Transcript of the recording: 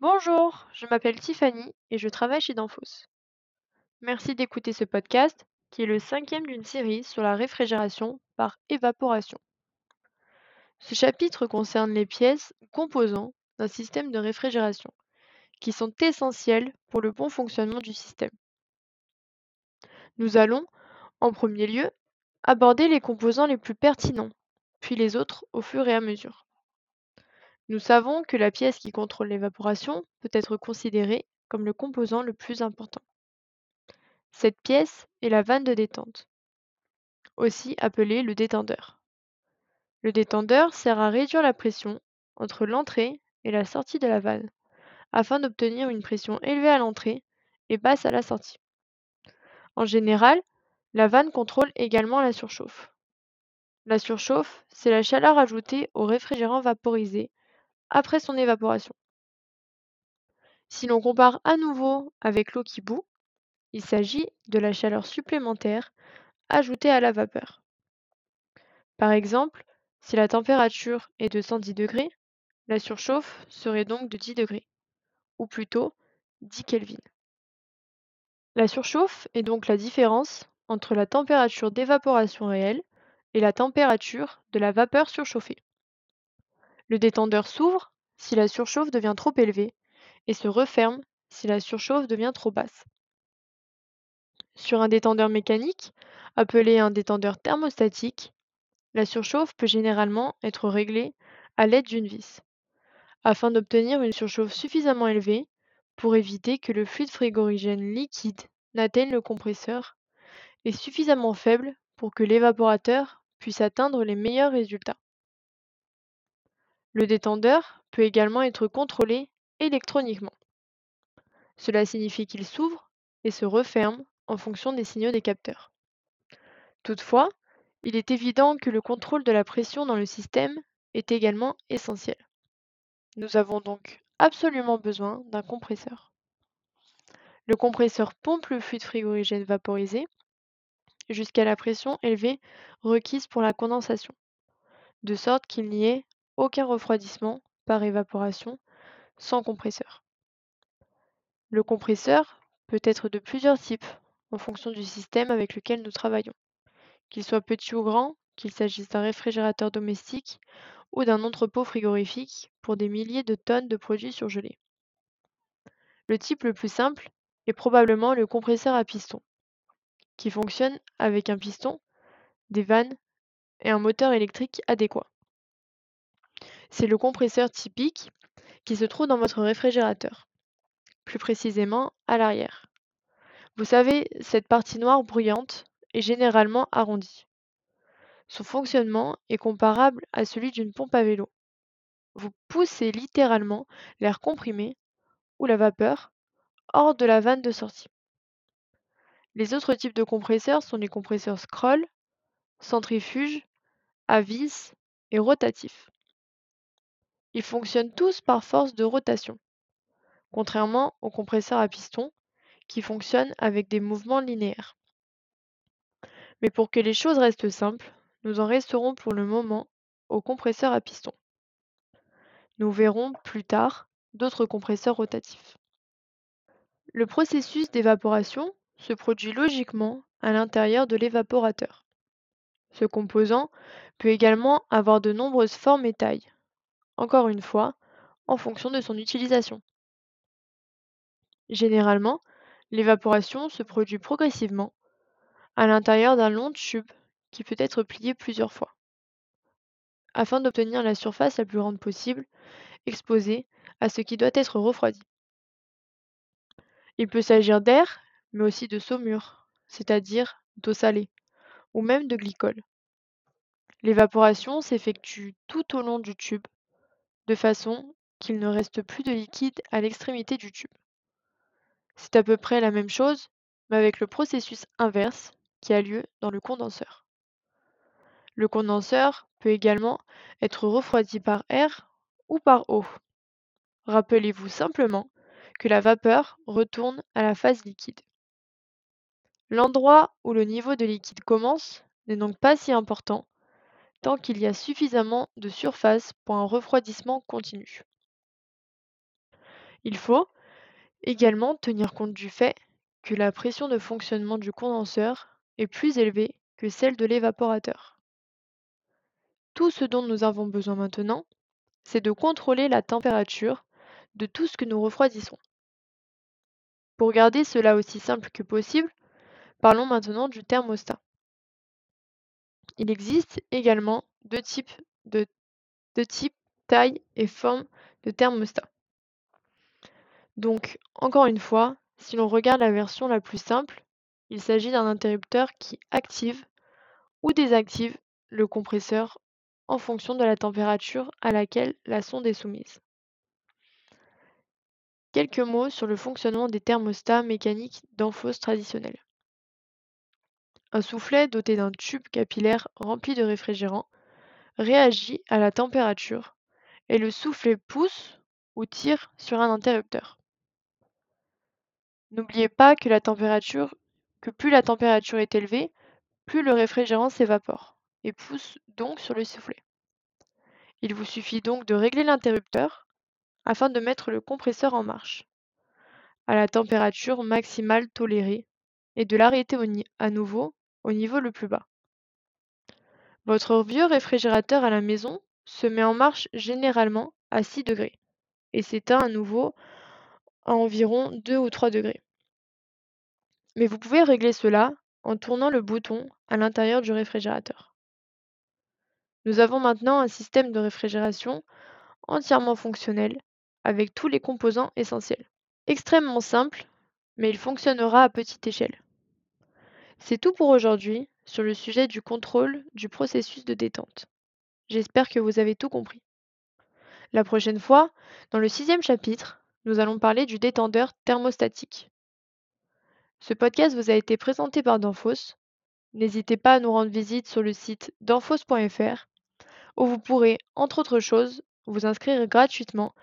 Bonjour, je m'appelle Tiffany et je travaille chez Danfoss. Merci d'écouter ce podcast qui est le cinquième d'une série sur la réfrigération par évaporation. Ce chapitre concerne les pièces composants d'un système de réfrigération qui sont essentielles pour le bon fonctionnement du système. Nous allons, en premier lieu, aborder les composants les plus pertinents, puis les autres au fur et à mesure. Nous savons que la pièce qui contrôle l'évaporation peut être considérée comme le composant le plus important. Cette pièce est la vanne de détente, aussi appelée le détendeur. Le détendeur sert à réduire la pression entre l'entrée et la sortie de la vanne, afin d'obtenir une pression élevée à l'entrée et basse à la sortie. En général, la vanne contrôle également la surchauffe. La surchauffe, c'est la chaleur ajoutée au réfrigérant vaporisé après son évaporation. Si l'on compare à nouveau avec l'eau qui bout, il s'agit de la chaleur supplémentaire ajoutée à la vapeur. Par exemple, si la température est de 110 degrés, la surchauffe serait donc de 10 degrés, ou plutôt 10 Kelvin. La surchauffe est donc la différence entre la température d'évaporation réelle et la température de la vapeur surchauffée. Le détendeur s'ouvre si la surchauffe devient trop élevée et se referme si la surchauffe devient trop basse. Sur un détendeur mécanique, appelé un détendeur thermostatique, la surchauffe peut généralement être réglée à l'aide d'une vis, afin d'obtenir une surchauffe suffisamment élevée pour éviter que le fluide frigorigène liquide n'atteigne le compresseur et suffisamment faible pour que l'évaporateur puisse atteindre les meilleurs résultats. Le détendeur peut également être contrôlé électroniquement. Cela signifie qu'il s'ouvre et se referme en fonction des signaux des capteurs. Toutefois, il est évident que le contrôle de la pression dans le système est également essentiel. Nous avons donc absolument besoin d'un compresseur. Le compresseur pompe le fluide frigorigène vaporisé jusqu'à la pression élevée requise pour la condensation, de sorte qu'il n'y ait aucun refroidissement par évaporation sans compresseur. Le compresseur peut être de plusieurs types en fonction du système avec lequel nous travaillons, qu'il soit petit ou grand, qu'il s'agisse d'un réfrigérateur domestique ou d'un entrepôt frigorifique pour des milliers de tonnes de produits surgelés. Le type le plus simple est probablement le compresseur à piston, qui fonctionne avec un piston, des vannes et un moteur électrique adéquat. C'est le compresseur typique qui se trouve dans votre réfrigérateur, plus précisément à l'arrière. Vous savez, cette partie noire bruyante est généralement arrondie. Son fonctionnement est comparable à celui d'une pompe à vélo. Vous poussez littéralement l'air comprimé ou la vapeur hors de la vanne de sortie. Les autres types de compresseurs sont les compresseurs scroll, centrifuges, à vis et rotatifs. Ils fonctionnent tous par force de rotation, contrairement aux compresseurs à piston qui fonctionnent avec des mouvements linéaires. Mais pour que les choses restent simples, nous en resterons pour le moment aux compresseurs à piston. Nous verrons plus tard d'autres compresseurs rotatifs. Le processus d'évaporation se produit logiquement à l'intérieur de l'évaporateur. Ce composant peut également avoir de nombreuses formes et tailles, encore une fois, en fonction de son utilisation. Généralement, l'évaporation se produit progressivement à l'intérieur d'un long tube qui peut être plié plusieurs fois, afin d'obtenir la surface la plus grande possible exposée à ce qui doit être refroidi. Il peut s'agir d'air, mais aussi de saumure, c'est-à-dire d'eau salée, ou même de glycol. L'évaporation s'effectue tout au long du tube, de façon qu'il ne reste plus de liquide à l'extrémité du tube. C'est à peu près la même chose, mais avec le processus inverse qui a lieu dans le condenseur. Le condenseur peut également être refroidi par air ou par eau. Rappelez-vous simplement que la vapeur retourne à la phase liquide. L'endroit où le niveau de liquide commence n'est donc pas si important tant qu'il y a suffisamment de surface pour un refroidissement continu. Il faut également tenir compte du fait que la pression de fonctionnement du condenseur est plus élevée que celle de l'évaporateur. Tout ce dont nous avons besoin maintenant, c'est de contrôler la température de tout ce que nous refroidissons. Pour garder cela aussi simple que possible, parlons maintenant du thermostat. Il existe également deux types de, taille et forme de thermostat. Donc, encore une fois, si l'on regarde la version la plus simple, il s'agit d'un interrupteur qui active ou désactive le compresseur en fonction de la température à laquelle la sonde est soumise. Quelques mots sur le fonctionnement des thermostats mécaniques d'amphose traditionnels. Un soufflet doté d'un tube capillaire rempli de réfrigérant réagit à la température et le soufflet pousse ou tire sur un interrupteur. N'oubliez pas que plus la température est élevée, plus le réfrigérant s'évapore et pousse donc sur le soufflet. Il vous suffit donc de régler l'interrupteur afin de mettre le compresseur en marche à la température maximale tolérée et de l'arrêter à nouveau au niveau le plus bas. Votre vieux réfrigérateur à la maison se met en marche généralement à 6 degrés et s'éteint à nouveau à environ 2 ou 3 degrés. Mais vous pouvez régler cela en tournant le bouton à l'intérieur du réfrigérateur. Nous avons maintenant un système de réfrigération entièrement fonctionnel avec tous les composants essentiels. Extrêmement simple, mais il fonctionnera à petite échelle. C'est tout pour aujourd'hui sur le sujet du contrôle du processus de détente. J'espère que vous avez tout compris. La prochaine fois, dans le sixième chapitre, nous allons parler du détendeur thermostatique. Ce podcast vous a été présenté par Danfoss. N'hésitez pas à nous rendre visite sur le site danfoss.fr où vous pourrez, entre autres choses, vous inscrire gratuitement